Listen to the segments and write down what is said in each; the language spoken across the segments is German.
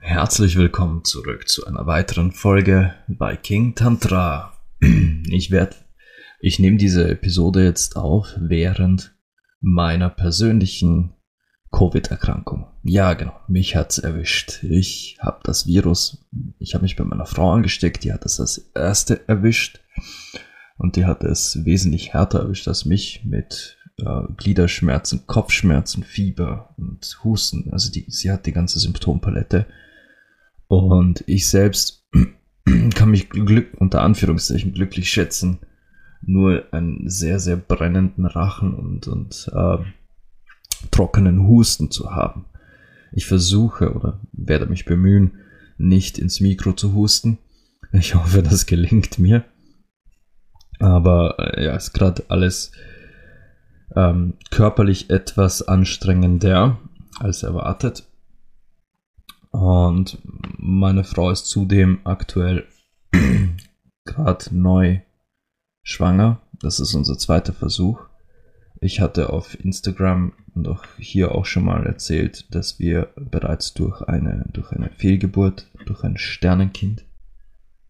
Herzlich willkommen zurück zu einer weiteren Folge bei King Tantra. Ich werde, ich nehme diese Episode jetzt auf während meiner persönlichen Covid-Erkrankung. Ja, genau, mich hat's erwischt. Ich habe das Virus, ich habe mich bei meiner Frau angesteckt, die hat es als erste erwischt und die hat es wesentlich härter erwischt als mich mit äh, Gliederschmerzen, Kopfschmerzen, Fieber und Husten. Also die, sie hat die ganze Symptompalette und ich selbst kann mich glück, unter Anführungszeichen glücklich schätzen, nur einen sehr, sehr brennenden Rachen und, und äh, trockenen Husten zu haben. Ich versuche oder werde mich bemühen, nicht ins Mikro zu husten. Ich hoffe, das gelingt mir. Aber äh, ja, ist gerade alles ähm, körperlich etwas anstrengender als erwartet. Und meine Frau ist zudem aktuell gerade neu schwanger. Das ist unser zweiter Versuch. Ich hatte auf Instagram und auch hier auch schon mal erzählt, dass wir bereits durch eine, durch eine Fehlgeburt, durch ein Sternenkind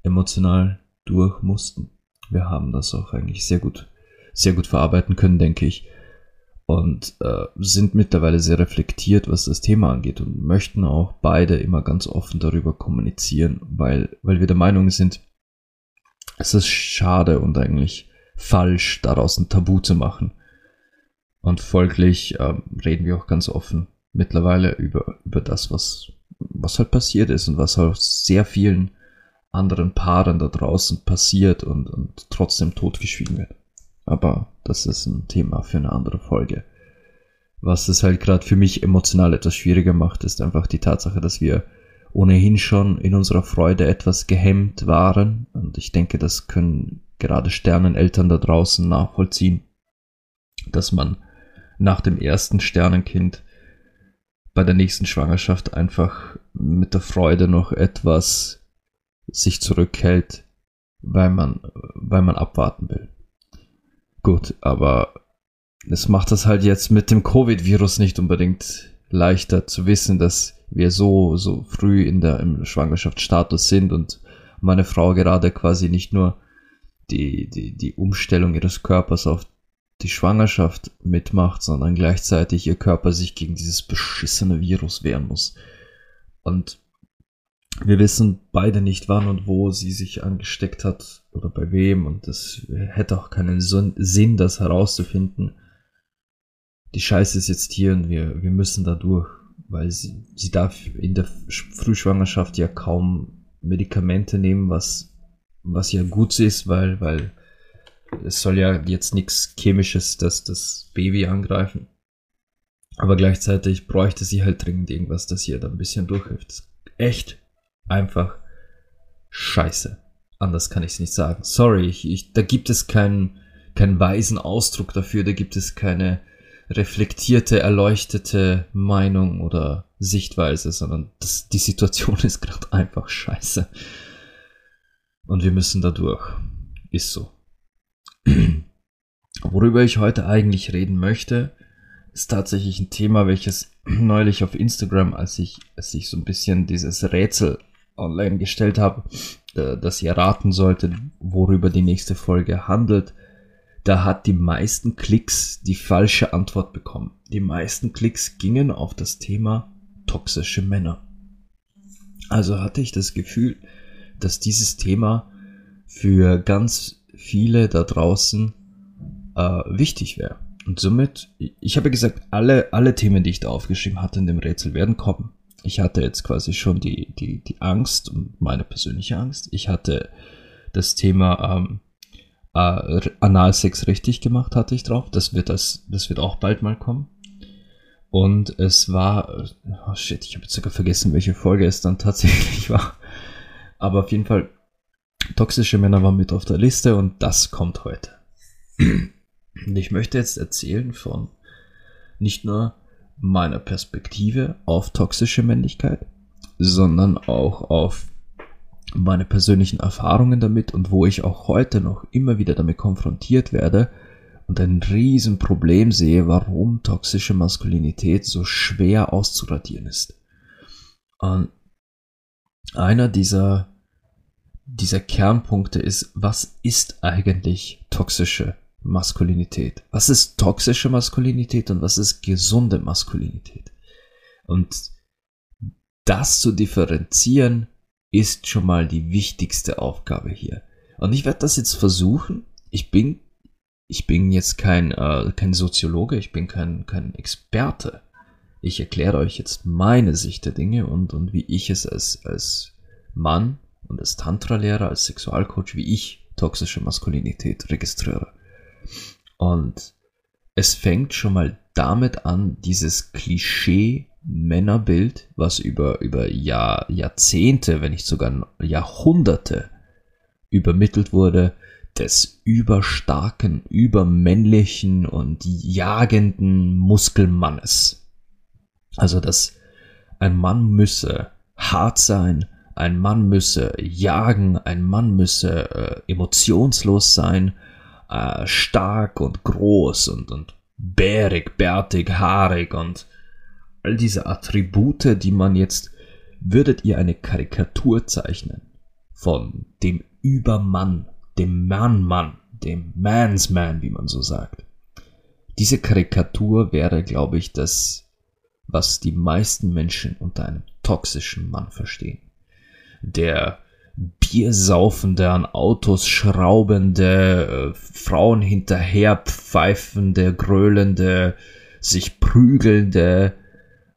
emotional durch mussten. Wir haben das auch eigentlich sehr gut, sehr gut verarbeiten können, denke ich und äh, sind mittlerweile sehr reflektiert, was das Thema angeht und möchten auch beide immer ganz offen darüber kommunizieren, weil, weil wir der Meinung sind, es ist schade und eigentlich falsch, daraus ein Tabu zu machen. Und folglich äh, reden wir auch ganz offen mittlerweile über, über das, was, was halt passiert ist und was halt sehr vielen anderen Paaren da draußen passiert und, und trotzdem totgeschwiegen wird. Aber das ist ein Thema für eine andere Folge. Was es halt gerade für mich emotional etwas schwieriger macht, ist einfach die Tatsache, dass wir ohnehin schon in unserer Freude etwas gehemmt waren. Und ich denke, das können gerade Sterneneltern da draußen nachvollziehen, dass man nach dem ersten Sternenkind bei der nächsten Schwangerschaft einfach mit der Freude noch etwas sich zurückhält, weil man, weil man abwarten will. Gut, aber es macht das halt jetzt mit dem Covid-Virus nicht unbedingt leichter zu wissen, dass wir so, so früh in der, im Schwangerschaftsstatus sind und meine Frau gerade quasi nicht nur die, die, die Umstellung ihres Körpers auf die Schwangerschaft mitmacht, sondern gleichzeitig ihr Körper sich gegen dieses beschissene Virus wehren muss. Und wir wissen beide nicht, wann und wo sie sich angesteckt hat oder bei wem und es hätte auch keinen Sinn, das herauszufinden. Die Scheiße ist jetzt hier und wir, wir müssen da durch, weil sie, sie darf in der Frühschwangerschaft ja kaum Medikamente nehmen, was, was ja gut ist, weil, weil es soll ja jetzt nichts Chemisches, das das Baby angreifen. Aber gleichzeitig bräuchte sie halt dringend irgendwas, das ihr da ein bisschen durchhilft. Echt einfach scheiße. Anders kann ich es nicht sagen. Sorry, ich, ich, da gibt es keinen, keinen weisen Ausdruck dafür, da gibt es keine reflektierte, erleuchtete Meinung oder Sichtweise, sondern das, die Situation ist gerade einfach scheiße. Und wir müssen da durch. Ist so. Worüber ich heute eigentlich reden möchte, ist tatsächlich ein Thema, welches neulich auf Instagram, als ich, als ich so ein bisschen dieses Rätsel online gestellt habe, äh, dass ihr raten solltet, worüber die nächste Folge handelt, da hat die meisten Klicks die falsche Antwort bekommen. Die meisten Klicks gingen auf das Thema toxische Männer. Also hatte ich das Gefühl, dass dieses Thema für ganz viele da draußen äh, wichtig wäre. Und somit, ich habe gesagt, alle, alle Themen, die ich da aufgeschrieben hatte in dem Rätsel, werden kommen ich hatte jetzt quasi schon die, die, die Angst und meine persönliche Angst. Ich hatte das Thema ähm, äh, Analsex richtig gemacht, hatte ich drauf. Das wird, das, das wird auch bald mal kommen. Und es war, oh shit, ich habe jetzt sogar vergessen, welche Folge es dann tatsächlich war. Aber auf jeden Fall, toxische Männer waren mit auf der Liste und das kommt heute. Und ich möchte jetzt erzählen von nicht nur meiner Perspektive auf toxische Männlichkeit, sondern auch auf meine persönlichen Erfahrungen damit und wo ich auch heute noch immer wieder damit konfrontiert werde und ein Riesenproblem sehe, warum toxische Maskulinität so schwer auszuradieren ist. Und einer dieser, dieser Kernpunkte ist, was ist eigentlich toxische Maskulinität? Was ist toxische Maskulinität und was ist gesunde Maskulinität? Und das zu differenzieren, ist schon mal die wichtigste Aufgabe hier. Und ich werde das jetzt versuchen. Ich bin, ich bin jetzt kein, äh, kein Soziologe, ich bin kein, kein Experte. Ich erkläre euch jetzt meine Sicht der Dinge und, und wie ich es als, als Mann und als Tantra-Lehrer, als Sexualcoach, wie ich toxische Maskulinität registriere. Und es fängt schon mal damit an, dieses Klischee Männerbild, was über, über Jahr, Jahrzehnte, wenn nicht sogar Jahrhunderte übermittelt wurde, des überstarken, übermännlichen und jagenden Muskelmannes. Also, dass ein Mann müsse hart sein, ein Mann müsse jagen, ein Mann müsse äh, emotionslos sein, äh, stark und groß und, und bärig, bärtig, haarig und all diese Attribute, die man jetzt, würdet ihr eine Karikatur zeichnen von dem Übermann, dem Mann-Mann, dem Man's-Man, wie man so sagt. Diese Karikatur wäre, glaube ich, das, was die meisten Menschen unter einem toxischen Mann verstehen. Der Biersaufende, an Autos schraubende, äh, Frauen hinterher pfeifende, gröhlende, sich prügelnde,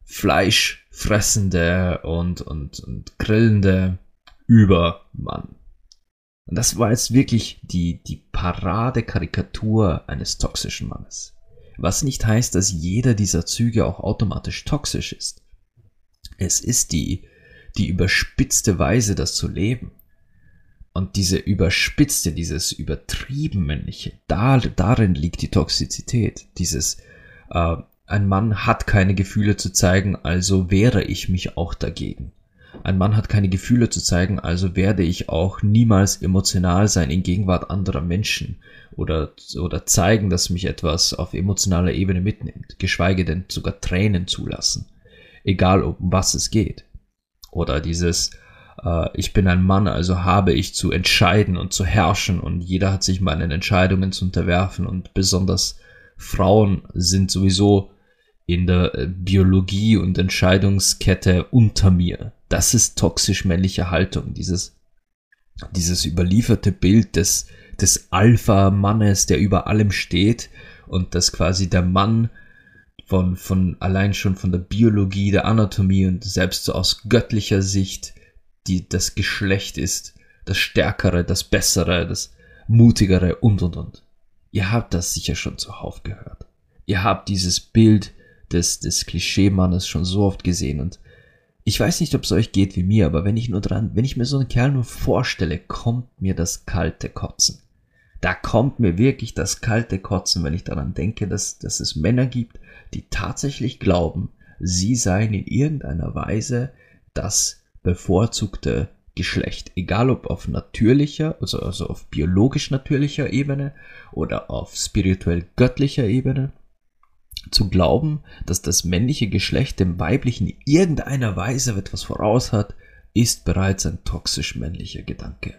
fleischfressende und, und, und grillende Übermann. Und das war jetzt wirklich die, die Paradekarikatur eines toxischen Mannes. Was nicht heißt, dass jeder dieser Züge auch automatisch toxisch ist. Es ist die, die überspitzte Weise, das zu leben. Und diese überspitzte, dieses übertrieben männliche, da, darin liegt die Toxizität. Dieses, äh, ein Mann hat keine Gefühle zu zeigen, also wehre ich mich auch dagegen. Ein Mann hat keine Gefühle zu zeigen, also werde ich auch niemals emotional sein in Gegenwart anderer Menschen oder, oder zeigen, dass mich etwas auf emotionaler Ebene mitnimmt, geschweige denn sogar Tränen zulassen. Egal um was es geht. Oder dieses, äh, ich bin ein Mann, also habe ich zu entscheiden und zu herrschen und jeder hat sich meinen Entscheidungen zu unterwerfen und besonders Frauen sind sowieso in der äh, Biologie und Entscheidungskette unter mir. Das ist toxisch männliche Haltung, dieses, dieses überlieferte Bild des, des Alpha-Mannes, der über allem steht und dass quasi der Mann von, von allein schon von der Biologie, der Anatomie und selbst so aus göttlicher Sicht die, das Geschlecht ist, das Stärkere, das Bessere, das Mutigere und und und. Ihr habt das sicher schon zuhauf gehört. Ihr habt dieses Bild des, des Klischeemannes schon so oft gesehen und ich weiß nicht, ob es euch geht wie mir, aber wenn ich nur dran, wenn ich mir so einen Kerl nur vorstelle, kommt mir das kalte Kotzen. Da kommt mir wirklich das kalte Kotzen, wenn ich daran denke, dass, dass es Männer gibt, die tatsächlich glauben, sie seien in irgendeiner Weise das bevorzugte Geschlecht. Egal ob auf natürlicher, also, also auf biologisch natürlicher Ebene oder auf spirituell göttlicher Ebene zu glauben, dass das männliche Geschlecht dem weiblichen in irgendeiner Weise etwas voraus hat, ist bereits ein toxisch männlicher Gedanke.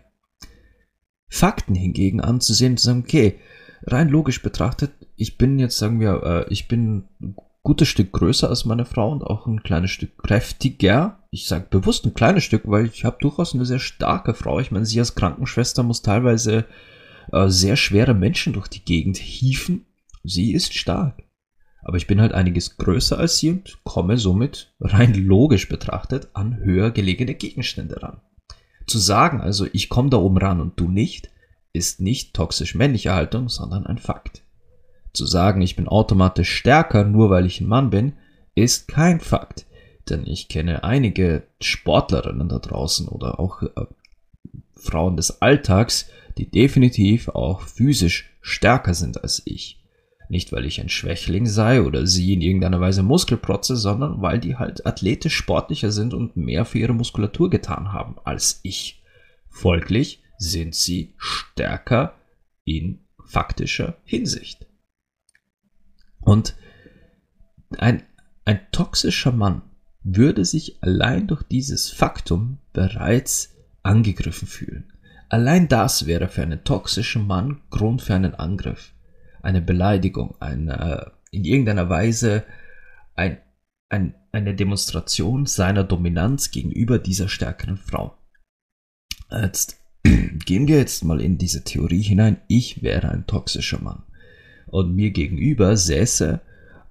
Fakten hingegen anzusehen und zu sagen, okay, rein logisch betrachtet, ich bin jetzt, sagen wir, äh, ich bin ein gutes Stück größer als meine Frau und auch ein kleines Stück kräftiger. Ich sage bewusst ein kleines Stück, weil ich habe durchaus eine sehr starke Frau. Ich meine, sie als Krankenschwester muss teilweise äh, sehr schwere Menschen durch die Gegend hieven. Sie ist stark. Aber ich bin halt einiges größer als sie und komme somit rein logisch betrachtet an höher gelegene Gegenstände ran. Zu sagen also, ich komme da oben ran und du nicht, ist nicht toxisch männliche Haltung, sondern ein Fakt. Zu sagen, ich bin automatisch stärker, nur weil ich ein Mann bin, ist kein Fakt. Denn ich kenne einige Sportlerinnen da draußen oder auch äh, Frauen des Alltags, die definitiv auch physisch stärker sind als ich Nicht, weil ich ein Schwächling sei oder sie in irgendeiner Weise Muskelprotze, sondern weil die halt athletisch sportlicher sind und mehr für ihre Muskulatur getan haben als ich. Folglich sind sie stärker in faktischer Hinsicht. Und ein, ein toxischer Mann würde sich allein durch dieses Faktum bereits angegriffen fühlen. Allein das wäre für einen toxischen Mann Grund für einen Angriff, eine Beleidigung, eine, in irgendeiner Weise ein, ein, eine Demonstration seiner Dominanz gegenüber dieser stärkeren Frau. Jetzt gehen wir jetzt mal in diese Theorie hinein. Ich wäre ein toxischer Mann. Und mir gegenüber säße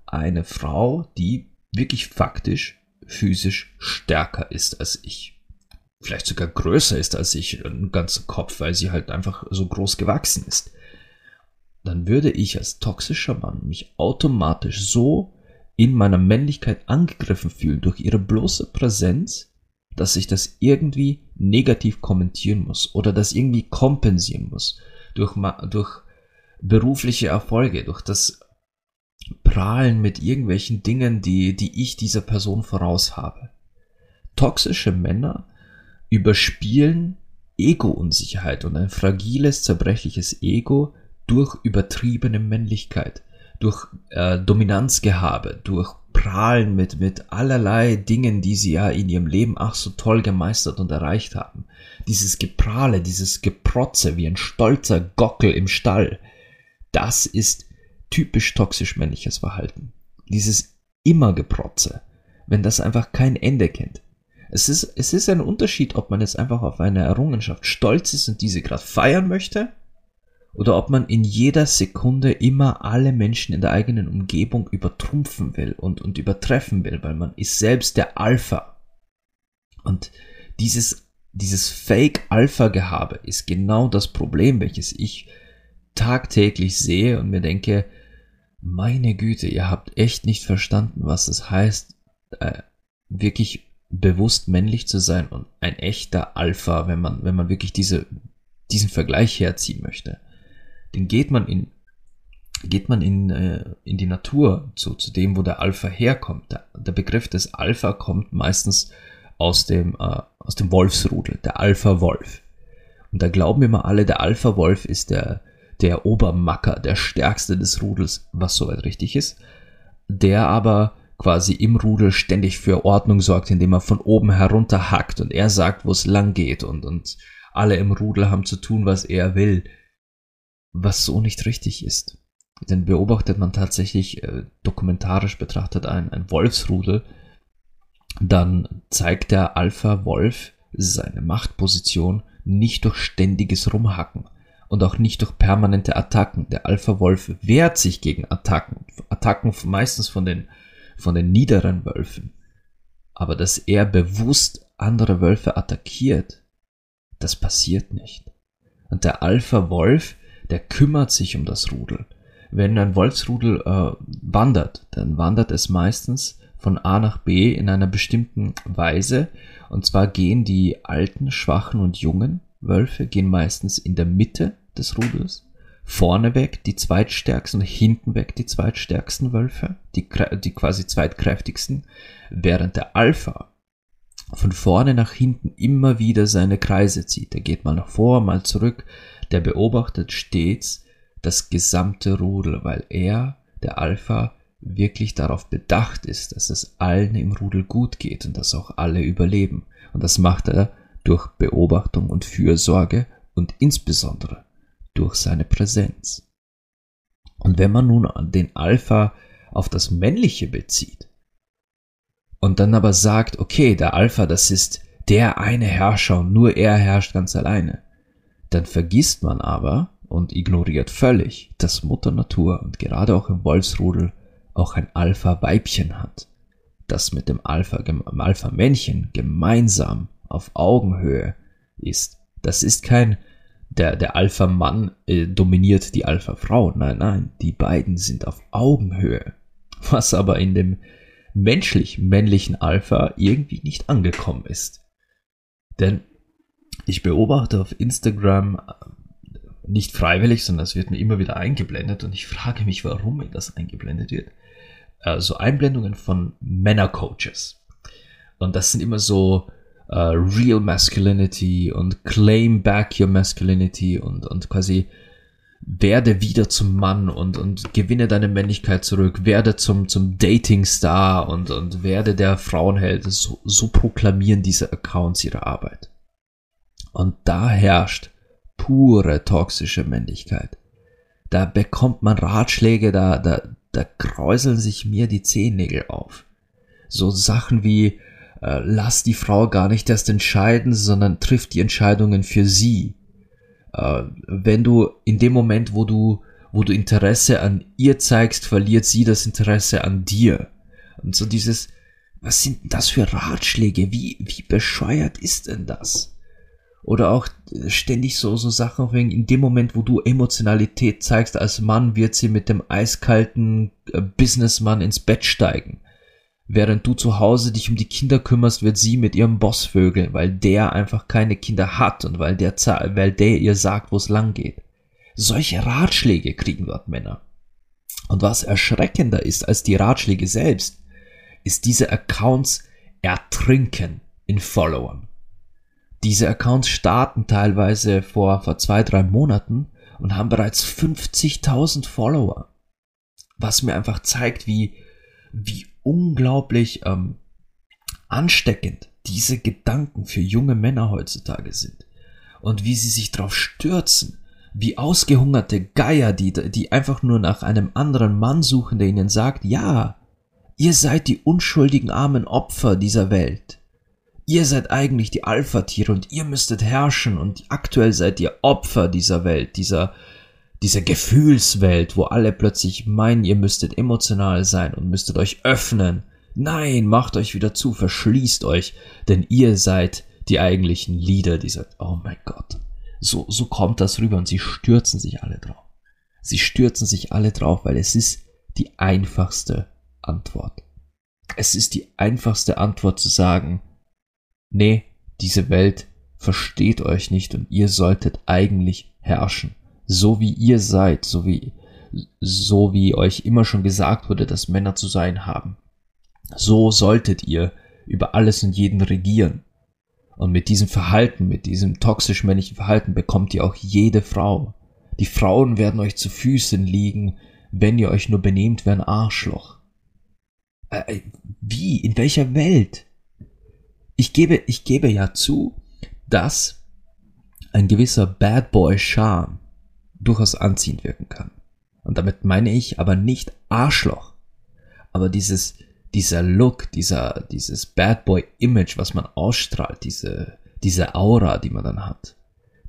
eine Frau, die wirklich faktisch physisch stärker ist als ich vielleicht sogar größer ist als ich, ein ganzer Kopf, weil sie halt einfach so groß gewachsen ist, dann würde ich als toxischer Mann mich automatisch so in meiner Männlichkeit angegriffen fühlen durch ihre bloße Präsenz, dass ich das irgendwie negativ kommentieren muss oder das irgendwie kompensieren muss durch, durch berufliche Erfolge, durch das Prahlen mit irgendwelchen Dingen, die, die ich dieser Person voraus habe. Toxische Männer überspielen Ego-Unsicherheit und ein fragiles, zerbrechliches Ego durch übertriebene Männlichkeit, durch äh, Dominanzgehabe, durch Prahlen mit, mit allerlei Dingen, die sie ja in ihrem Leben ach so toll gemeistert und erreicht haben. Dieses Geprahle, dieses Geprotze wie ein stolzer Gockel im Stall, das ist typisch toxisch männliches Verhalten. Dieses immer Geprotze, wenn das einfach kein Ende kennt. Es ist, es ist ein Unterschied, ob man jetzt einfach auf eine Errungenschaft stolz ist und diese gerade feiern möchte, oder ob man in jeder Sekunde immer alle Menschen in der eigenen Umgebung übertrumpfen will und, und übertreffen will, weil man ist selbst der Alpha. Und dieses, dieses Fake-Alpha-Gehabe ist genau das Problem, welches ich tagtäglich sehe und mir denke, meine Güte, ihr habt echt nicht verstanden, was es heißt, äh, wirklich bewusst männlich zu sein und ein echter Alpha, wenn man, wenn man wirklich diese, diesen Vergleich herziehen möchte. Den geht man in, geht man in, äh, in die Natur, zu, zu dem, wo der Alpha herkommt. Der, der Begriff des Alpha kommt meistens aus dem, äh, aus dem Wolfsrudel, der Alpha-Wolf. Und da glauben immer alle, der Alpha-Wolf ist der, der Obermacker, der stärkste des Rudels, was soweit richtig ist, der aber quasi im Rudel ständig für Ordnung sorgt, indem er von oben herunter hackt und er sagt, wo es lang geht und, und alle im Rudel haben zu tun, was er will, was so nicht richtig ist. Denn beobachtet man tatsächlich äh, dokumentarisch betrachtet ein, ein Wolfsrudel, dann zeigt der Alpha-Wolf seine Machtposition nicht durch ständiges Rumhacken und auch nicht durch permanente Attacken. Der Alpha-Wolf wehrt sich gegen Attacken. Attacken meistens von den von den niederen Wölfen. Aber dass er bewusst andere Wölfe attackiert, das passiert nicht. Und der Alpha-Wolf, der kümmert sich um das Rudel. Wenn ein Wolfsrudel äh, wandert, dann wandert es meistens von A nach B in einer bestimmten Weise. Und zwar gehen die alten, schwachen und jungen Wölfe gehen meistens in der Mitte des Rudels vorneweg die zweitstärksten, hintenweg die zweitstärksten Wölfe, die, die quasi zweitkräftigsten, während der Alpha von vorne nach hinten immer wieder seine Kreise zieht. Der geht mal nach vor, mal zurück, der beobachtet stets das gesamte Rudel, weil er, der Alpha, wirklich darauf bedacht ist, dass es allen im Rudel gut geht und dass auch alle überleben. Und das macht er durch Beobachtung und Fürsorge und insbesondere durch seine Präsenz. Und wenn man nun den Alpha auf das Männliche bezieht und dann aber sagt, okay, der Alpha, das ist der eine Herrscher und nur er herrscht ganz alleine, dann vergisst man aber und ignoriert völlig, dass Mutter Natur und gerade auch im Wolfsrudel auch ein Alpha-Weibchen hat, das mit dem Alpha-Männchen gemeinsam auf Augenhöhe ist. Das ist kein der, der Alpha-Mann äh, dominiert die Alpha-Frau. Nein, nein, die beiden sind auf Augenhöhe. Was aber in dem menschlich männlichen Alpha irgendwie nicht angekommen ist. Denn ich beobachte auf Instagram nicht freiwillig, sondern es wird mir immer wieder eingeblendet und ich frage mich, warum mir das eingeblendet wird. Äh, so Einblendungen von Männercoaches. Und das sind immer so äh, Real Masculinity und Claim Back Your Masculinity und, und quasi werde wieder zum Mann und, und gewinne deine Männlichkeit zurück, werde zum, zum Dating-Star und, und werde der Frauenheld. So, so proklamieren diese Accounts ihre Arbeit. Und da herrscht pure toxische Männlichkeit. Da bekommt man Ratschläge, da, da, da kräuseln sich mir die Zehennägel auf. So Sachen wie, äh, lass die Frau gar nicht erst entscheiden, sondern trifft die Entscheidungen für sie. Äh, wenn du in dem Moment, wo du, wo du Interesse an ihr zeigst, verliert sie das Interesse an dir. Und so dieses, was sind das für Ratschläge? Wie, wie bescheuert ist denn das? Oder auch ständig so, so Sachen wegen, in dem Moment, wo du Emotionalität zeigst als Mann, wird sie mit dem eiskalten äh, Businessmann ins Bett steigen. Während du zu Hause dich um die Kinder kümmerst, wird sie mit ihrem Boss vögeln, weil der einfach keine Kinder hat und weil der, weil der ihr sagt, wo es lang geht. Solche Ratschläge kriegen dort Männer. Und was erschreckender ist als die Ratschläge selbst, ist diese Accounts ertrinken in Followern. Diese Accounts starten teilweise vor, vor zwei, drei Monaten und haben bereits 50.000 Follower. Was mir einfach zeigt, wie, wie unglaublich ähm, ansteckend diese Gedanken für junge Männer heutzutage sind. Und wie sie sich drauf stürzen, wie ausgehungerte Geier, die, die einfach nur nach einem anderen Mann suchen, der ihnen sagt, ja, ihr seid die unschuldigen armen Opfer dieser Welt. Ihr seid eigentlich die Alpha-Tiere und ihr müsstet herrschen und aktuell seid ihr Opfer dieser Welt, dieser, dieser Gefühlswelt, wo alle plötzlich meinen, ihr müsstet emotional sein und müsstet euch öffnen. Nein, macht euch wieder zu, verschließt euch, denn ihr seid die eigentlichen Leader dieser, oh mein Gott. So, so kommt das rüber und sie stürzen sich alle drauf. Sie stürzen sich alle drauf, weil es ist die einfachste Antwort. Es ist die einfachste Antwort zu sagen, nee, diese Welt versteht euch nicht und ihr solltet eigentlich herrschen. So wie ihr seid, so wie, so wie euch immer schon gesagt wurde, dass Männer zu sein haben. So solltet ihr über alles und jeden regieren. Und mit diesem Verhalten, mit diesem toxisch männlichen Verhalten bekommt ihr auch jede Frau. Die Frauen werden euch zu Füßen liegen, wenn ihr euch nur benehmt wie ein Arschloch. Äh, äh wie? In welcher Welt? Ich gebe, ich gebe ja zu, dass ein gewisser Bad Boy Charme durchaus anziehend wirken kann. Und damit meine ich aber nicht Arschloch, aber dieses, dieser Look, dieser, dieses Bad Boy Image, was man ausstrahlt, diese, diese Aura, die man dann hat.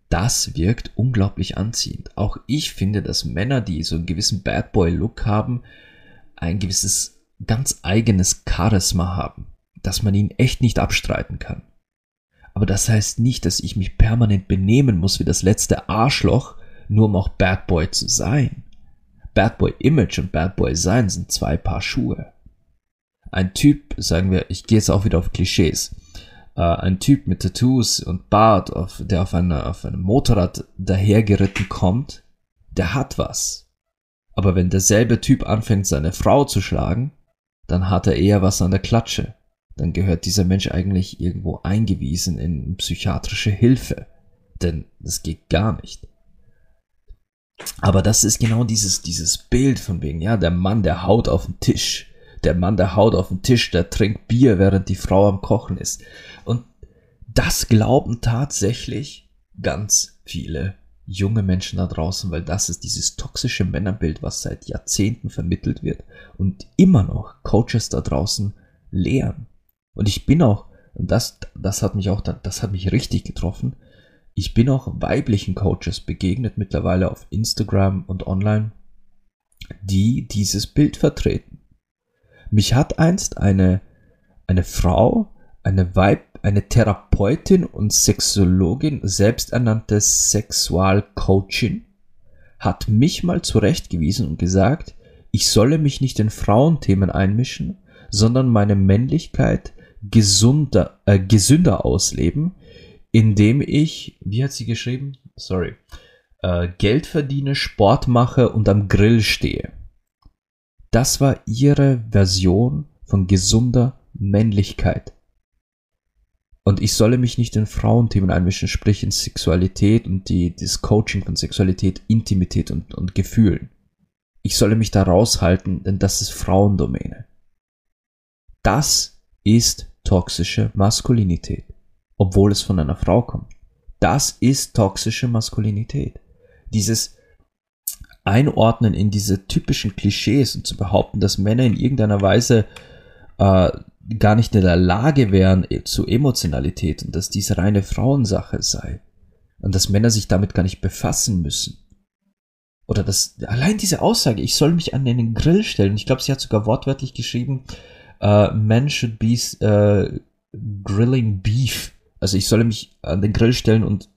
Das wirkt unglaublich anziehend. Auch ich finde, dass Männer, die so einen gewissen Bad Boy Look haben, ein gewisses ganz eigenes Charisma haben dass man ihn echt nicht abstreiten kann. Aber das heißt nicht, dass ich mich permanent benehmen muss wie das letzte Arschloch, nur um auch Bad Boy zu sein. Bad Boy Image und Bad Boy Sein sind zwei Paar Schuhe. Ein Typ, sagen wir, ich gehe jetzt auch wieder auf Klischees, äh, ein Typ mit Tattoos und Bart, auf, der auf, eine, auf einem Motorrad dahergeritten kommt, der hat was. Aber wenn derselbe Typ anfängt, seine Frau zu schlagen, dann hat er eher was an der Klatsche dann gehört dieser Mensch eigentlich irgendwo eingewiesen in psychiatrische Hilfe. Denn das geht gar nicht. Aber das ist genau dieses, dieses Bild von wegen, ja, der Mann, der haut auf den Tisch. Der Mann, der haut auf den Tisch, der trinkt Bier, während die Frau am Kochen ist. Und das glauben tatsächlich ganz viele junge Menschen da draußen, weil das ist dieses toxische Männerbild, was seit Jahrzehnten vermittelt wird und immer noch Coaches da draußen lehren. Und ich bin auch, und das, das hat mich auch, das hat mich richtig getroffen. Ich bin auch weiblichen Coaches begegnet mittlerweile auf Instagram und online, die dieses Bild vertreten. Mich hat einst eine, eine Frau, eine Weib, eine Therapeutin und Sexologin, selbsternannte Sexualcoachin, hat mich mal zurechtgewiesen und gesagt, ich solle mich nicht in Frauenthemen einmischen, sondern meine Männlichkeit gesunder, äh, gesünder ausleben, indem ich, wie hat sie geschrieben? Sorry. äh, Geld verdiene, Sport mache und am Grill stehe. Das war ihre Version von gesunder Männlichkeit. Und ich solle mich nicht in Frauenthemen einmischen, sprich in Sexualität und die, das Coaching von Sexualität, Intimität und, und Gefühlen. Ich solle mich da raushalten, denn das ist Frauendomäne. Das ist toxische Maskulinität, obwohl es von einer Frau kommt. Das ist toxische Maskulinität. Dieses Einordnen in diese typischen Klischees und zu behaupten, dass Männer in irgendeiner Weise äh, gar nicht in der Lage wären äh, zu Emotionalität und dass dies reine Frauensache sei und dass Männer sich damit gar nicht befassen müssen. Oder dass allein diese Aussage, ich soll mich an den Grill stellen, ich glaube, sie hat sogar wortwörtlich geschrieben, uh, men should be uh, grilling beef. Also ich solle mich an den Grill stellen und,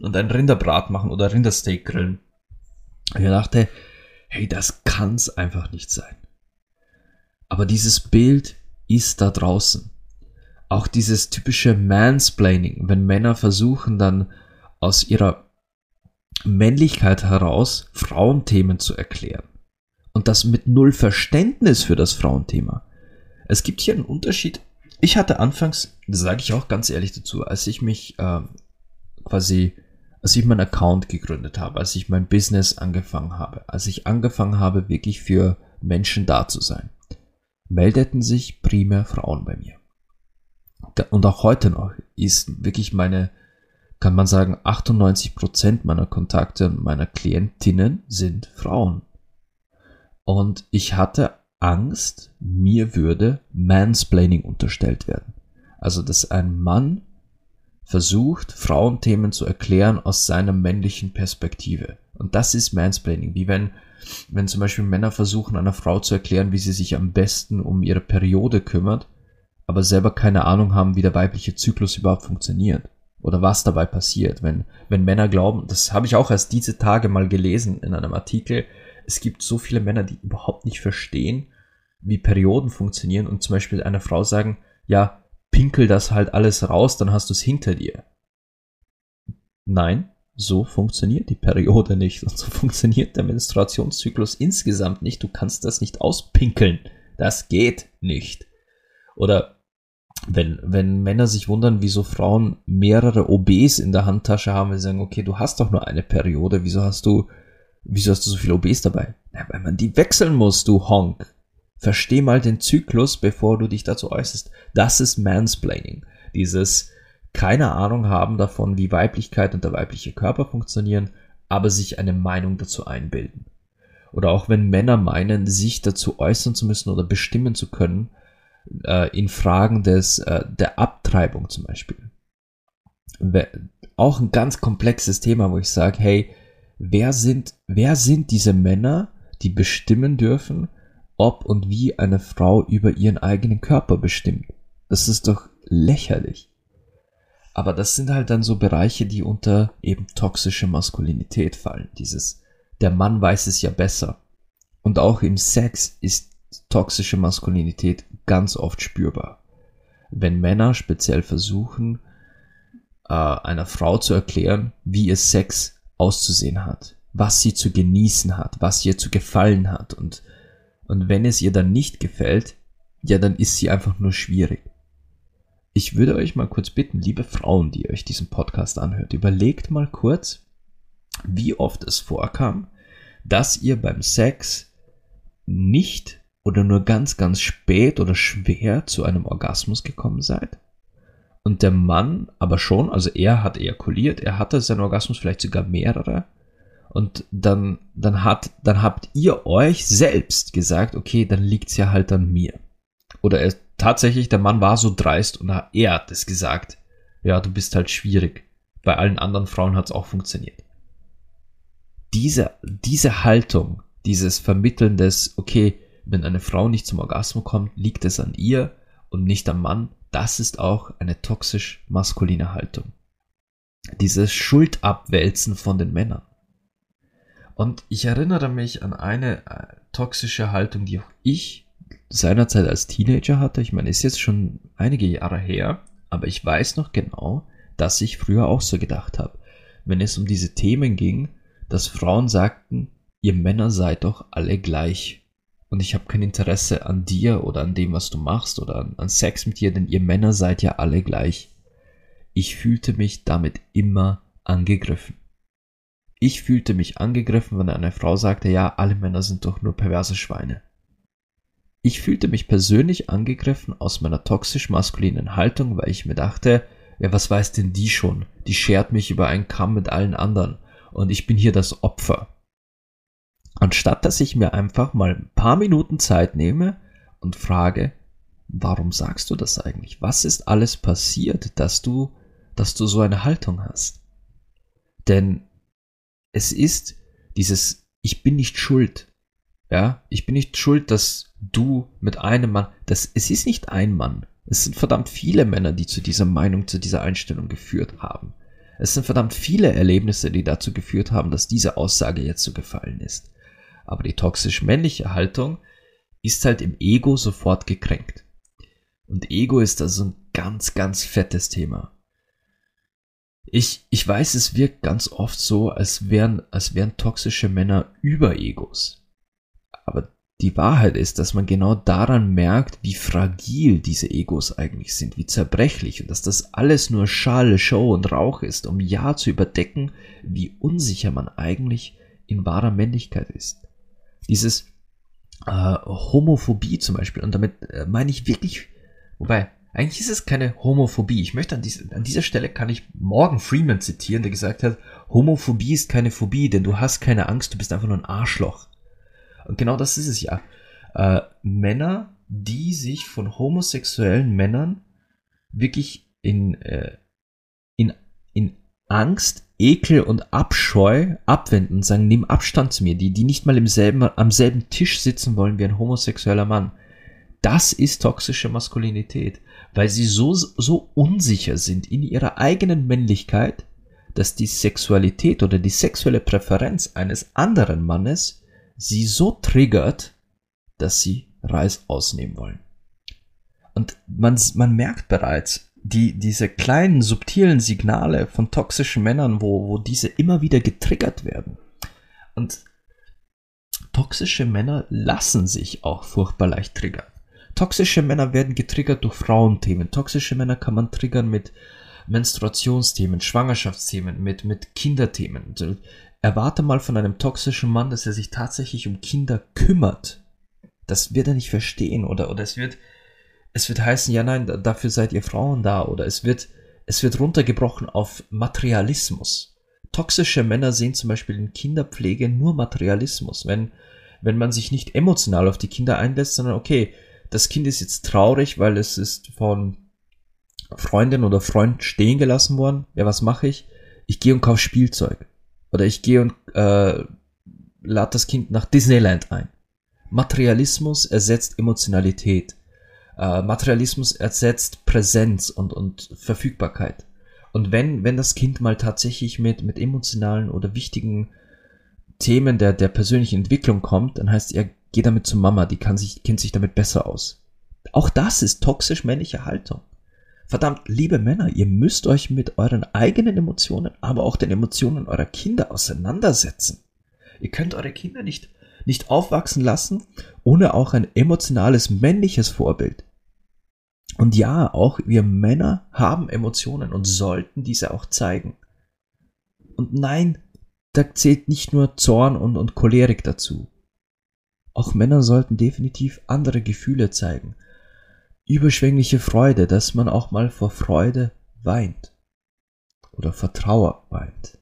und ein Rinderbrat machen oder Rindersteak grillen. Und ich dachte, hey, das kann's einfach nicht sein. Aber dieses Bild ist da draußen. Auch dieses typische Mansplaining, wenn Männer versuchen dann aus ihrer Männlichkeit heraus Frauenthemen zu erklären. Und das mit null Verständnis für das Frauenthema. Es gibt hier einen Unterschied. Ich hatte anfangs, das sage ich auch ganz ehrlich dazu, als ich mich äh, quasi, als ich meinen Account gegründet habe, als ich mein Business angefangen habe, als ich angefangen habe, wirklich für Menschen da zu sein meldeten sich primär Frauen bei mir. Und auch heute noch ist wirklich meine, kann man sagen, 98 Prozent meiner Kontakte und meiner Klientinnen sind Frauen. Und ich hatte Angst, mir würde Mansplaining unterstellt werden. Also, dass ein Mann versucht, Frauenthemen zu erklären aus seiner männlichen Perspektive. Und das ist Mansplaining, wie wenn wenn zum Beispiel Männer versuchen, einer Frau zu erklären, wie sie sich am besten um ihre Periode kümmert, aber selber keine Ahnung haben, wie der weibliche Zyklus überhaupt funktioniert oder was dabei passiert, wenn, wenn Männer glauben, das habe ich auch erst diese Tage mal gelesen in einem Artikel, es gibt so viele Männer, die überhaupt nicht verstehen, wie Perioden funktionieren und zum Beispiel einer Frau sagen, ja, pinkel das halt alles raus, dann hast du es hinter dir. Nein, so funktioniert die Periode nicht und so funktioniert der Menstruationszyklus insgesamt nicht. Du kannst das nicht auspinkeln. Das geht nicht. Oder wenn, wenn Männer sich wundern, wieso Frauen mehrere OBs in der Handtasche haben, wir sagen, okay, du hast doch nur eine Periode, wieso hast du, wieso hast du so viele OBs dabei? Na, weil man die wechseln muss, du Honk. Versteh mal den Zyklus, bevor du dich dazu äußerst. Das ist Mansplaining. Dieses, keine Ahnung haben davon, wie Weiblichkeit und der weibliche Körper funktionieren, aber sich eine Meinung dazu einbilden. Oder auch wenn Männer meinen, sich dazu äußern zu müssen oder bestimmen zu können, äh, in Fragen des, äh, der Abtreibung zum Beispiel. Auch ein ganz komplexes Thema, wo ich sage, hey, wer sind, wer sind diese Männer, die bestimmen dürfen, ob und wie eine Frau über ihren eigenen Körper bestimmt? Das ist doch lächerlich. Aber das sind halt dann so Bereiche, die unter eben toxische Maskulinität fallen. Dieses, der Mann weiß es ja besser. Und auch im Sex ist toxische Maskulinität ganz oft spürbar. Wenn Männer speziell versuchen, äh, einer Frau zu erklären, wie ihr Sex auszusehen hat, was sie zu genießen hat, was ihr zu gefallen hat und, und wenn es ihr dann nicht gefällt, ja, dann ist sie einfach nur schwierig. Ich würde euch mal kurz bitten, liebe Frauen, die euch diesen Podcast anhört, überlegt mal kurz, wie oft es vorkam, dass ihr beim Sex nicht oder nur ganz, ganz spät oder schwer zu einem Orgasmus gekommen seid. Und der Mann aber schon, also er hat ejakuliert, er hatte seinen Orgasmus vielleicht sogar mehrere. Und dann, dann, hat, dann habt ihr euch selbst gesagt, okay, dann liegt es ja halt an mir. Oder er tatsächlich, der Mann war so dreist und er hat es gesagt. Ja, du bist halt schwierig. Bei allen anderen Frauen hat es auch funktioniert. Diese, diese Haltung, dieses Vermitteln des, okay, wenn eine Frau nicht zum Orgasmus kommt, liegt es an ihr und nicht am Mann, das ist auch eine toxisch maskuline Haltung. Dieses Schuldabwälzen von den Männern. Und ich erinnere mich an eine äh, toxische Haltung, die auch ich seinerzeit als Teenager hatte. Ich meine, ist jetzt schon einige Jahre her, aber ich weiß noch genau, dass ich früher auch so gedacht habe. wenn es um diese Themen ging, dass Frauen sagten, ihr Männer seid doch alle gleich. Und ich habe kein Interesse an dir oder an dem, was du machst oder an, an Sex mit dir, denn ihr Männer seid ja alle gleich. Ich fühlte mich damit immer angegriffen. Ich fühlte mich angegriffen, wenn eine Frau sagte, ja, alle Männer sind doch nur perverse Schweine. Ich fühlte mich persönlich angegriffen aus meiner toxisch-maskulinen Haltung, weil ich mir dachte, ja, was weiß denn die schon? Die schert mich über einen Kamm mit allen anderen und ich bin hier das Opfer. Anstatt dass ich mir einfach mal ein paar Minuten Zeit nehme und frage, warum sagst du das eigentlich? Was ist alles passiert, dass du, dass du so eine Haltung hast? Denn es ist dieses, ich bin nicht schuld. Ja, ich bin nicht schuld, dass du mit einem Mann, das, es ist nicht ein Mann. Es sind verdammt viele Männer, die zu dieser Meinung, zu dieser Einstellung geführt haben. Es sind verdammt viele Erlebnisse, die dazu geführt haben, dass diese Aussage jetzt so gefallen ist. Aber die toxisch männliche Haltung ist halt im Ego sofort gekränkt. Und Ego ist also ein ganz, ganz fettes Thema. Ich, ich weiß, es wirkt ganz oft so, als wären, als wären toxische Männer Überegos. Aber die Wahrheit ist, dass man genau daran merkt, wie fragil diese Egos eigentlich sind, wie zerbrechlich und dass das alles nur Schale, Show und Rauch ist, um ja zu überdecken, wie unsicher man eigentlich in wahrer Männlichkeit ist. Dieses äh, Homophobie zum Beispiel, und damit äh, meine ich wirklich, wobei, eigentlich ist es keine Homophobie. Ich möchte an, dies, an dieser Stelle kann ich Morgan Freeman zitieren, der gesagt hat, Homophobie ist keine Phobie, denn du hast keine Angst, du bist einfach nur ein Arschloch. Und genau das ist es ja. Äh, Männer, die sich von homosexuellen Männern wirklich in, äh, in, in Angst, Ekel und Abscheu abwenden und sagen, nimm Abstand zu mir, die, die nicht mal im selben, am selben Tisch sitzen wollen wie ein homosexueller Mann. Das ist toxische Maskulinität weil sie so, so unsicher sind in ihrer eigenen Männlichkeit, dass die Sexualität oder die sexuelle Präferenz eines anderen Mannes sie so triggert, dass sie Reis ausnehmen wollen. Und man, man merkt bereits, die, diese kleinen subtilen Signale von toxischen Männern, wo, wo diese immer wieder getriggert werden. Und toxische Männer lassen sich auch furchtbar leicht triggern. Toxische Männer werden getriggert durch Frauenthemen. Toxische Männer kann man triggern mit Menstruationsthemen, Schwangerschaftsthemen, mit, mit Kinderthemen. Erwarte mal von einem toxischen Mann, dass er sich tatsächlich um Kinder kümmert. Das wird er nicht verstehen oder, oder es wird, es wird heißen, ja nein, dafür seid ihr Frauen da oder es wird, es wird runtergebrochen auf Materialismus. Toxische Männer sehen zum Beispiel in Kinderpflege nur Materialismus. Wenn, wenn man sich nicht emotional auf die Kinder einlässt, sondern okay, das Kind ist jetzt traurig, weil es ist von Freundin oder Freund stehen gelassen worden. Ja, was mache ich? Ich gehe und kaufe Spielzeug. Oder ich gehe und äh, lade das Kind nach Disneyland ein. Materialismus ersetzt Emotionalität. Äh, Materialismus ersetzt Präsenz und, und Verfügbarkeit. Und wenn, wenn das Kind mal tatsächlich mit, mit emotionalen oder wichtigen Themen der, der persönlichen Entwicklung kommt, dann heißt, er geh damit zu Mama, die kann sich, kennt sich damit besser aus. Auch das ist toxisch männliche Haltung. Verdammt, liebe Männer, ihr müsst euch mit euren eigenen Emotionen, aber auch den Emotionen eurer Kinder auseinandersetzen. Ihr könnt eure Kinder nicht, nicht aufwachsen lassen, ohne auch ein emotionales männliches Vorbild. Und ja, auch wir Männer haben Emotionen und sollten diese auch zeigen. Und nein, da zählt nicht nur Zorn und, und Cholerik dazu. Auch Männer sollten definitiv andere Gefühle zeigen. Überschwängliche Freude, dass man auch mal vor Freude weint. Oder vor Trauer weint.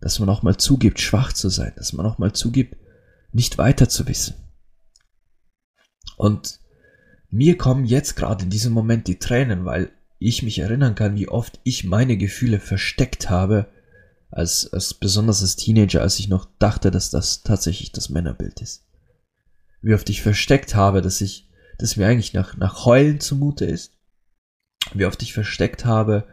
Dass man auch mal zugibt, schwach zu sein. Dass man auch mal zugibt, nicht weiter zu wissen. Und mir kommen jetzt gerade in diesem Moment die Tränen, weil ich mich erinnern kann, wie oft ich meine Gefühle versteckt habe, als, als besonders als Teenager, als ich noch dachte, dass das tatsächlich das Männerbild ist. Wie oft ich versteckt habe, dass ich, dass mir eigentlich nach, nach Heulen zumute ist. Wie oft ich versteckt habe,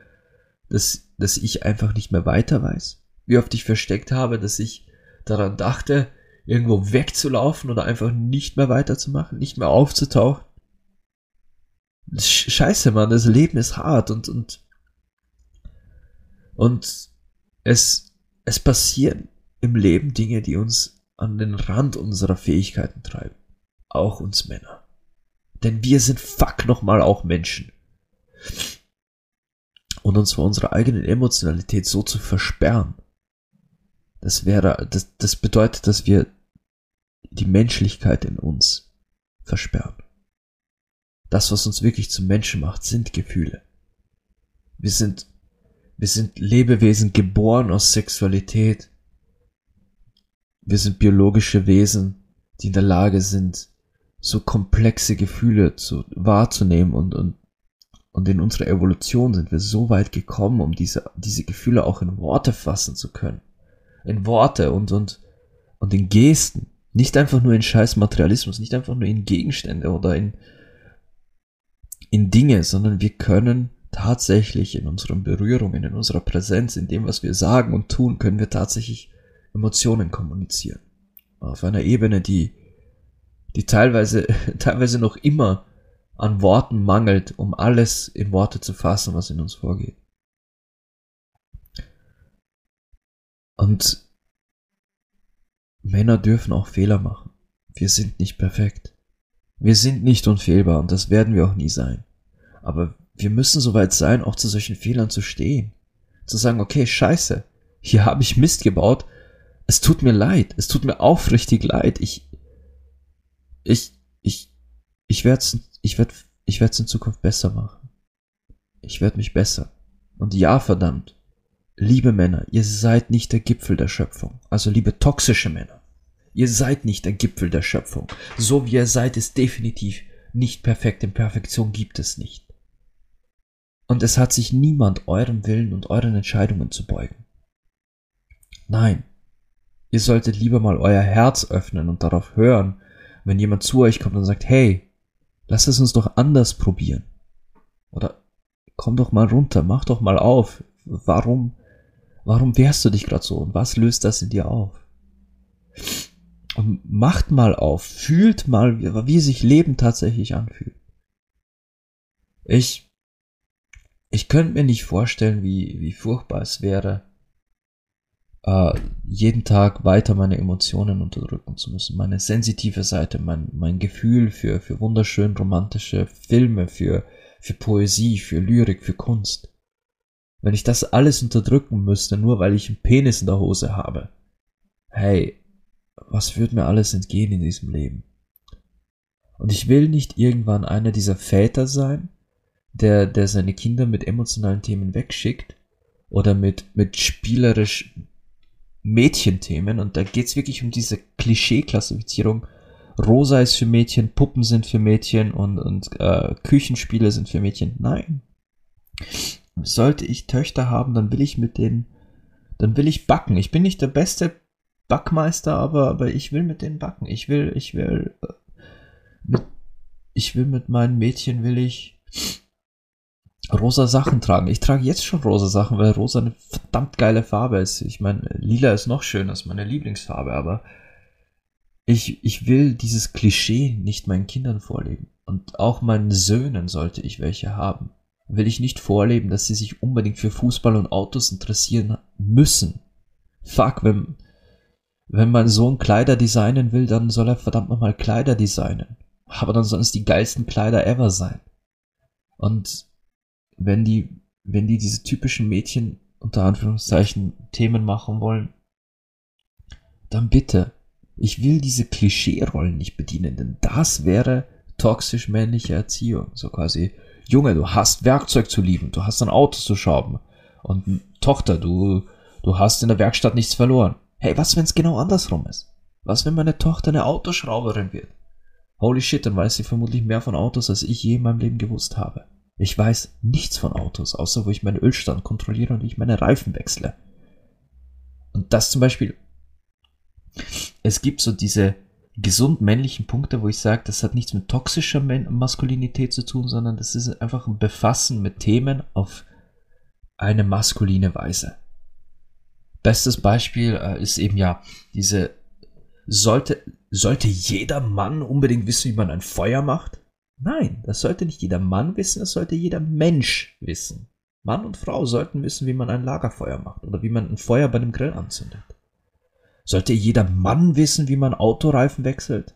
dass, dass ich einfach nicht mehr weiter weiß. Wie oft ich versteckt habe, dass ich daran dachte, irgendwo wegzulaufen oder einfach nicht mehr weiterzumachen, nicht mehr aufzutauchen. Scheiße, Mann, das Leben ist hart und, und, und es, es passieren im Leben Dinge, die uns an den Rand unserer Fähigkeiten treiben. Auch uns Männer. Denn wir sind fuck nochmal auch Menschen. Und uns vor unserer eigenen Emotionalität so zu versperren, das wäre, das, das bedeutet, dass wir die Menschlichkeit in uns versperren. Das, was uns wirklich zum Menschen macht, sind Gefühle. Wir sind, wir sind Lebewesen geboren aus Sexualität. Wir sind biologische Wesen, die in der Lage sind, so komplexe Gefühle zu, wahrzunehmen und, und, und in unserer Evolution sind wir so weit gekommen, um diese, diese Gefühle auch in Worte fassen zu können. In Worte und, und, und in Gesten. Nicht einfach nur in scheiß Materialismus, nicht einfach nur in Gegenstände oder in, in Dinge, sondern wir können tatsächlich in unseren Berührungen, in unserer Präsenz, in dem, was wir sagen und tun, können wir tatsächlich Emotionen kommunizieren. Auf einer Ebene, die, die teilweise, teilweise noch immer an Worten mangelt, um alles in Worte zu fassen, was in uns vorgeht. Und Männer dürfen auch Fehler machen. Wir sind nicht perfekt. Wir sind nicht unfehlbar und das werden wir auch nie sein. Aber wir müssen soweit sein, auch zu solchen Fehlern zu stehen. Zu sagen, okay, scheiße, hier habe ich Mist gebaut. Es tut mir leid. Es tut mir aufrichtig leid. Ich, ich, ich, ich werde es ich werd, ich werd's in Zukunft besser machen. Ich werde mich besser. Und ja, verdammt. Liebe Männer, ihr seid nicht der Gipfel der Schöpfung. Also liebe toxische Männer. Ihr seid nicht der Gipfel der Schöpfung. So wie ihr seid, ist definitiv nicht perfekt. In Perfektion gibt es nicht. Und es hat sich niemand eurem Willen und euren Entscheidungen zu beugen. Nein, ihr solltet lieber mal euer Herz öffnen und darauf hören, wenn jemand zu euch kommt und sagt, hey, lass es uns doch anders probieren. Oder komm doch mal runter, mach doch mal auf. Warum, warum wehrst du dich gerade so und was löst das in dir auf? Macht mal auf, fühlt mal, wie sich Leben tatsächlich anfühlt. Ich ich könnte mir nicht vorstellen, wie, wie furchtbar es wäre, äh, jeden Tag weiter meine Emotionen unterdrücken zu müssen. Meine sensitive Seite, mein, mein Gefühl für, für wunderschön romantische Filme, für, für Poesie, für Lyrik, für Kunst. Wenn ich das alles unterdrücken müsste, nur weil ich einen Penis in der Hose habe. Hey, was würde mir alles entgehen in diesem Leben? Und ich will nicht irgendwann einer dieser Väter sein, der, der seine Kinder mit emotionalen Themen wegschickt oder mit, mit spielerisch Mädchenthemen und da geht's wirklich um diese Klischee-Klassifizierung. Rosa ist für Mädchen, Puppen sind für Mädchen und, und äh, Küchenspiele sind für Mädchen. Nein. Sollte ich Töchter haben, dann will ich mit denen, dann will ich backen. Ich bin nicht der beste Backmeister, aber, aber ich will mit denen backen. Ich will, ich will, äh, mit, ich will mit meinen Mädchen will ich rosa Sachen tragen. Ich trage jetzt schon rosa Sachen, weil rosa eine verdammt geile Farbe ist. Ich meine, lila ist noch schöner, ist meine Lieblingsfarbe, aber ich, ich will dieses Klischee nicht meinen Kindern vorleben. Und auch meinen Söhnen sollte ich welche haben. Will ich nicht vorleben, dass sie sich unbedingt für Fußball und Autos interessieren müssen. Fuck, wenn, wenn mein Sohn Kleider designen will, dann soll er verdammt nochmal Kleider designen. Aber dann sollen es die geilsten Kleider ever sein. Und wenn die, wenn die diese typischen Mädchen unter Anführungszeichen Themen machen wollen, dann bitte. Ich will diese Klischee-Rollen nicht bedienen, denn das wäre toxisch männliche Erziehung. So quasi, Junge, du hast Werkzeug zu lieben, du hast ein Auto zu schrauben. Und Tochter, du, du hast in der Werkstatt nichts verloren. Hey, was, wenn es genau andersrum ist? Was, wenn meine Tochter eine Autoschrauberin wird? Holy shit, dann weiß sie vermutlich mehr von Autos, als ich je in meinem Leben gewusst habe. Ich weiß nichts von Autos, außer wo ich meinen Ölstand kontrolliere und ich meine Reifen wechsle. Und das zum Beispiel, es gibt so diese gesund männlichen Punkte, wo ich sage, das hat nichts mit toxischer Maskulinität zu tun, sondern das ist einfach ein Befassen mit Themen auf eine maskuline Weise. Bestes Beispiel äh, ist eben ja diese sollte sollte jeder Mann unbedingt wissen, wie man ein Feuer macht? Nein, das sollte nicht jeder Mann wissen, das sollte jeder Mensch wissen, Mann und Frau sollten wissen, wie man ein Lagerfeuer macht oder wie man ein Feuer bei einem Grill anzündet. Sollte jeder Mann wissen, wie man Autoreifen wechselt?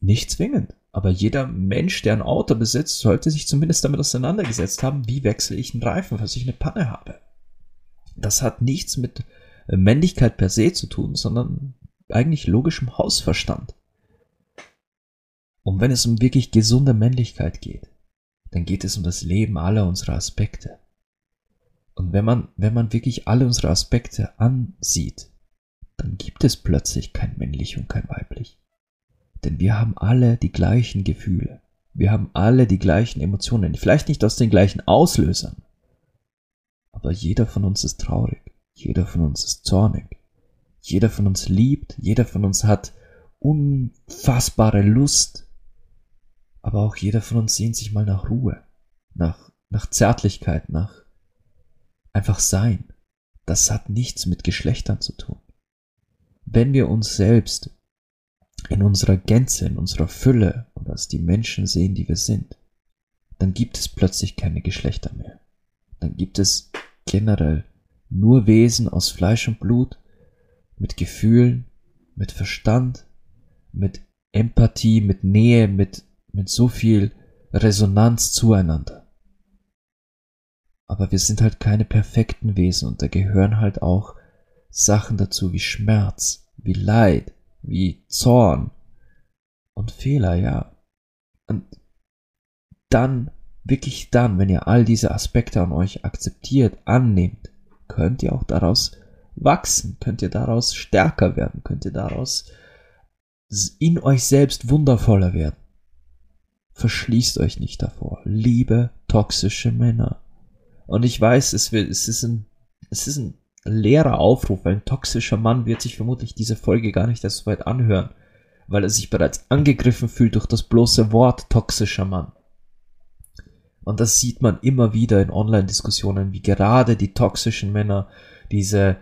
Nicht zwingend. Aber jeder Mensch, der ein Auto besitzt, sollte sich zumindest damit auseinandergesetzt haben, wie wechsle ich einen Reifen, falls ich eine Panne habe. Das hat nichts mit Männlichkeit per se zu tun, sondern eigentlich logischem Hausverstand. Und wenn es um wirklich gesunde Männlichkeit geht, dann geht es um das Leben aller unserer Aspekte. Und wenn man, wenn man wirklich alle unsere Aspekte ansieht, dann gibt es plötzlich kein männlich und kein weiblich. Denn wir haben alle die gleichen Gefühle. Wir haben alle die gleichen Emotionen. Vielleicht nicht aus den gleichen Auslösern. Aber jeder von uns ist traurig. Jeder von uns ist zornig. Jeder von uns liebt. Jeder von uns hat unfassbare Lust. Aber auch jeder von uns sehnt sich mal nach Ruhe. Nach, nach Zärtlichkeit, nach einfach Sein. Das hat nichts mit Geschlechtern zu tun. Wenn wir uns selbst in unserer Gänze, in unserer Fülle und als die Menschen sehen, die wir sind, dann gibt es plötzlich keine Geschlechter mehr. Dann gibt es generell nur Wesen aus Fleisch und Blut, mit Gefühlen, mit Verstand, mit Empathie, mit Nähe, mit, mit so viel Resonanz zueinander. Aber wir sind halt keine perfekten Wesen und da gehören halt auch Sachen dazu wie Schmerz, wie Leid, wie Zorn und Fehler, ja. Und dann, wirklich dann, wenn ihr all diese Aspekte an euch akzeptiert, annehmt, könnt ihr auch daraus wachsen, könnt ihr daraus stärker werden, könnt ihr daraus in euch selbst wundervoller werden. Verschließt euch nicht davor. Liebe toxische Männer. Und ich weiß, es, wird, es, ist ein, es ist ein leerer Aufruf, weil ein toxischer Mann wird sich vermutlich diese Folge gar nicht erst so weit anhören, weil er sich bereits angegriffen fühlt durch das bloße Wort toxischer Mann. Und das sieht man immer wieder in Online-Diskussionen, wie gerade die toxischen Männer, diese,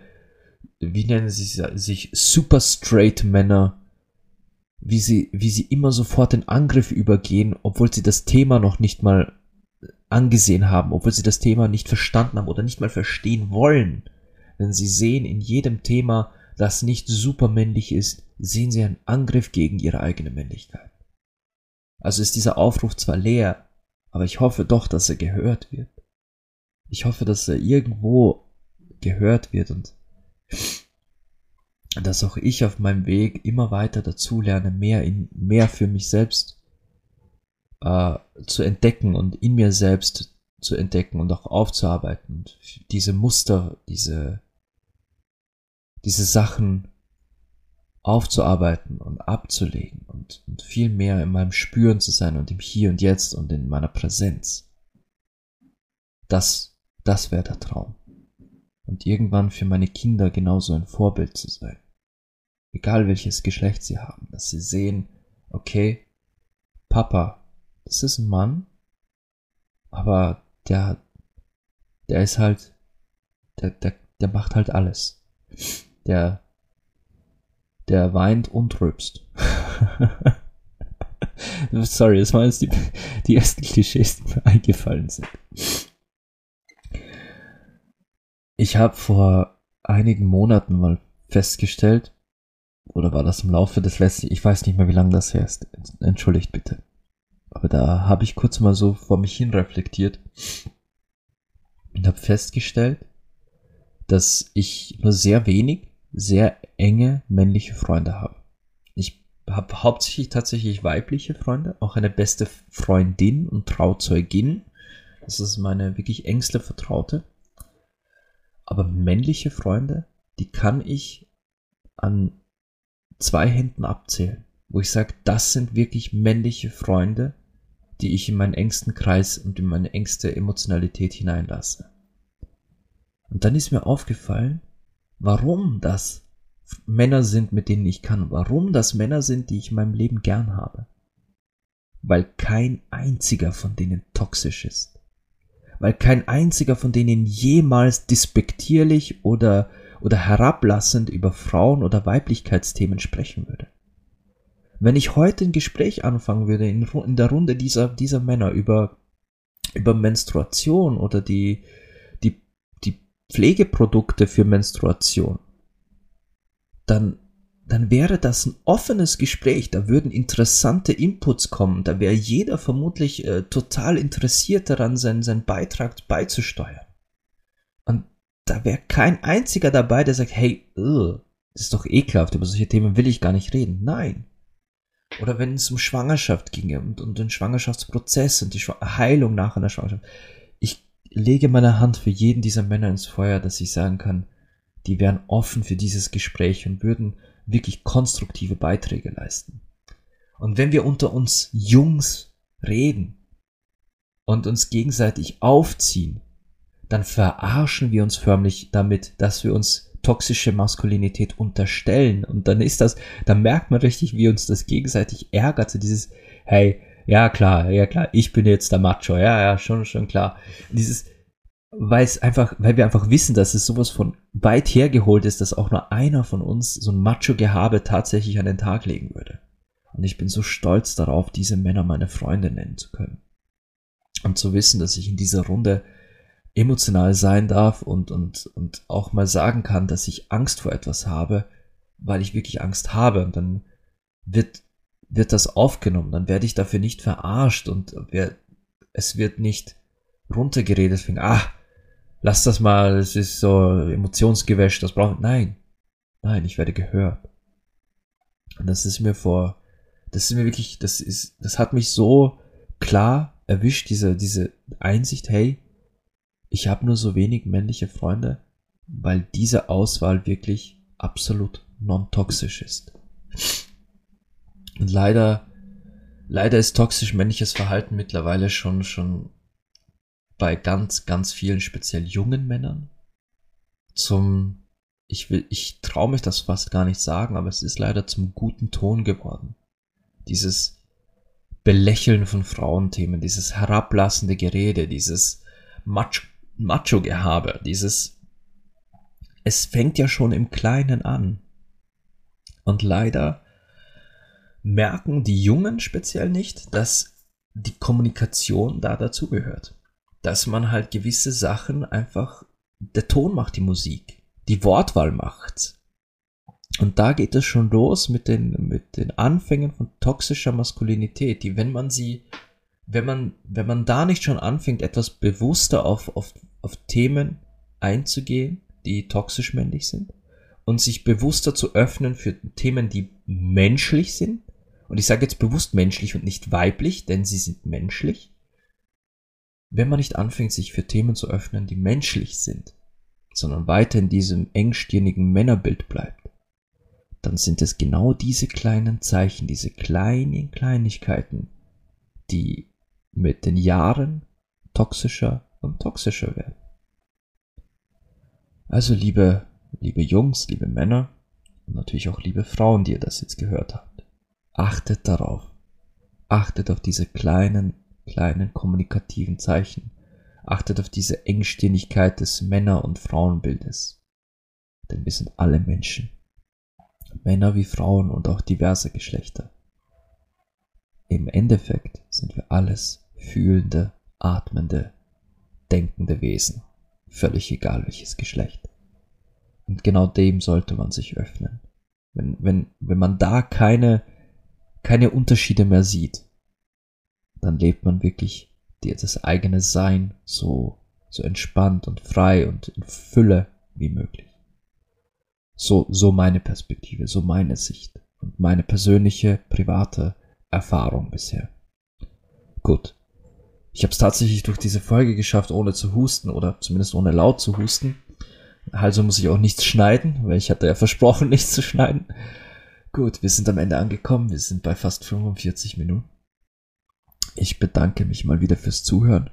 wie nennen sie sich, super straight Männer, wie sie, wie sie immer sofort den Angriff übergehen, obwohl sie das Thema noch nicht mal angesehen haben, obwohl sie das Thema nicht verstanden haben oder nicht mal verstehen wollen. Denn sie sehen in jedem Thema, das nicht supermännlich ist, sehen sie einen Angriff gegen ihre eigene Männlichkeit. Also ist dieser Aufruf zwar leer, aber ich hoffe doch, dass er gehört wird. Ich hoffe, dass er irgendwo gehört wird und dass auch ich auf meinem Weg immer weiter dazulerne, mehr in mehr für mich selbst äh, zu entdecken und in mir selbst zu entdecken und auch aufzuarbeiten und diese Muster, diese diese Sachen aufzuarbeiten und abzulegen und, und viel mehr in meinem Spüren zu sein und im Hier und Jetzt und in meiner Präsenz. Das, das wäre der Traum. Und irgendwann für meine Kinder genauso ein Vorbild zu sein. Egal welches Geschlecht sie haben, dass sie sehen, okay, Papa, das ist ein Mann, aber der, der ist halt, der, der, der macht halt alles der, der weint und rülpst. Sorry, das waren jetzt die, die ersten Klischees, die mir eingefallen sind. Ich habe vor einigen Monaten mal festgestellt, oder war das im Laufe des letzten, ich weiß nicht mehr, wie lange das her ist, entschuldigt bitte. Aber da habe ich kurz mal so vor mich hin reflektiert und habe festgestellt, dass ich nur sehr wenig sehr enge männliche Freunde habe. Ich habe hauptsächlich tatsächlich weibliche Freunde, auch eine beste Freundin und Trauzeugin. Das ist meine wirklich engste Vertraute. Aber männliche Freunde, die kann ich an zwei Händen abzählen, wo ich sage, das sind wirklich männliche Freunde, die ich in meinen engsten Kreis und in meine engste Emotionalität hineinlasse. Und dann ist mir aufgefallen, warum das Männer sind, mit denen ich kann, warum das Männer sind, die ich in meinem Leben gern habe. Weil kein einziger von denen toxisch ist. Weil kein einziger von denen jemals despektierlich oder, oder herablassend über Frauen oder Weiblichkeitsthemen sprechen würde. Wenn ich heute ein Gespräch anfangen würde in, in der Runde dieser, dieser Männer über, über Menstruation oder die, Pflegeprodukte für Menstruation, dann, dann wäre das ein offenes Gespräch, da würden interessante Inputs kommen, da wäre jeder vermutlich äh, total interessiert daran, seinen, seinen Beitrag beizusteuern. Und da wäre kein einziger dabei, der sagt, hey, ugh, das ist doch ekelhaft, über solche Themen will ich gar nicht reden. Nein. Oder wenn es um Schwangerschaft ginge und, und den Schwangerschaftsprozess und die Heilung nach einer Schwangerschaft. Lege meine Hand für jeden dieser Männer ins Feuer, dass ich sagen kann, die wären offen für dieses Gespräch und würden wirklich konstruktive Beiträge leisten. Und wenn wir unter uns Jungs reden und uns gegenseitig aufziehen, dann verarschen wir uns förmlich damit, dass wir uns toxische Maskulinität unterstellen. Und dann ist das, dann merkt man richtig, wie uns das gegenseitig ärgert. So dieses, hey, ja klar, ja klar, ich bin jetzt der Macho, ja, ja, schon, schon klar. Dieses, weil es einfach, weil wir einfach wissen, dass es sowas von weit hergeholt ist, dass auch nur einer von uns so ein Macho-Gehabe tatsächlich an den Tag legen würde. Und ich bin so stolz darauf, diese Männer meine Freunde nennen zu können. Und zu wissen, dass ich in dieser Runde emotional sein darf und, und, und auch mal sagen kann, dass ich Angst vor etwas habe, weil ich wirklich Angst habe. Und dann wird, wird das aufgenommen, dann werde ich dafür nicht verarscht und es wird nicht runtergeredet, wegen, ah, lass das mal, es ist so Emotionsgewäsch, das braucht. Nein. Nein, ich werde gehört. Und das ist mir vor, das ist mir wirklich, das ist, das hat mich so klar erwischt, diese, diese Einsicht, hey, ich habe nur so wenig männliche Freunde, weil diese Auswahl wirklich absolut non-toxisch ist. Und leider, leider ist toxisch männliches Verhalten mittlerweile schon, schon bei ganz, ganz vielen speziell jungen Männern zum, ich will, ich traue mich das fast gar nicht sagen, aber es ist leider zum guten Ton geworden. Dieses Belächeln von Frauenthemen, dieses herablassende Gerede, dieses Macho-Gehabe, dieses, es fängt ja schon im Kleinen an. Und leider merken die Jungen speziell nicht, dass die Kommunikation da dazugehört dass man halt gewisse Sachen einfach, der Ton macht die Musik, die Wortwahl macht. Und da geht es schon los mit den, mit den Anfängen von toxischer Maskulinität, die, wenn man sie, wenn man, wenn man da nicht schon anfängt, etwas bewusster auf, auf, auf Themen einzugehen, die toxisch männlich sind, und sich bewusster zu öffnen für Themen, die menschlich sind, und ich sage jetzt bewusst menschlich und nicht weiblich, denn sie sind menschlich, wenn man nicht anfängt, sich für Themen zu öffnen, die menschlich sind, sondern weiter in diesem engstirnigen Männerbild bleibt, dann sind es genau diese kleinen Zeichen, diese kleinen Kleinigkeiten, die mit den Jahren toxischer und toxischer werden. Also liebe, liebe Jungs, liebe Männer und natürlich auch liebe Frauen, die ihr das jetzt gehört habt, achtet darauf. Achtet auf diese kleinen kleinen kommunikativen Zeichen. Achtet auf diese Engständigkeit des Männer- und Frauenbildes. Denn wir sind alle Menschen. Männer wie Frauen und auch diverse Geschlechter. Im Endeffekt sind wir alles fühlende, atmende, denkende Wesen. Völlig egal welches Geschlecht. Und genau dem sollte man sich öffnen. Wenn, wenn, wenn man da keine, keine Unterschiede mehr sieht, dann lebt man wirklich das eigene Sein so, so entspannt und frei und in Fülle wie möglich. So, so meine Perspektive, so meine Sicht und meine persönliche, private Erfahrung bisher. Gut. Ich habe es tatsächlich durch diese Folge geschafft, ohne zu husten oder zumindest ohne laut zu husten. Also muss ich auch nichts schneiden, weil ich hatte ja versprochen, nichts zu schneiden. Gut, wir sind am Ende angekommen. Wir sind bei fast 45 Minuten. Ich bedanke mich mal wieder fürs Zuhören.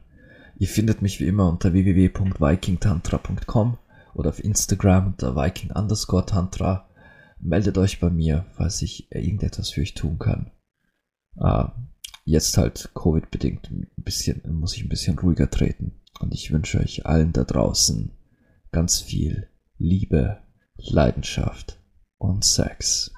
Ihr findet mich wie immer unter www.vikingtantra.com oder auf Instagram unter viking underscore tantra. Meldet euch bei mir, falls ich irgendetwas für euch tun kann. Uh, jetzt halt Covid-bedingt ein bisschen, muss ich ein bisschen ruhiger treten. Und ich wünsche euch allen da draußen ganz viel Liebe, Leidenschaft und Sex.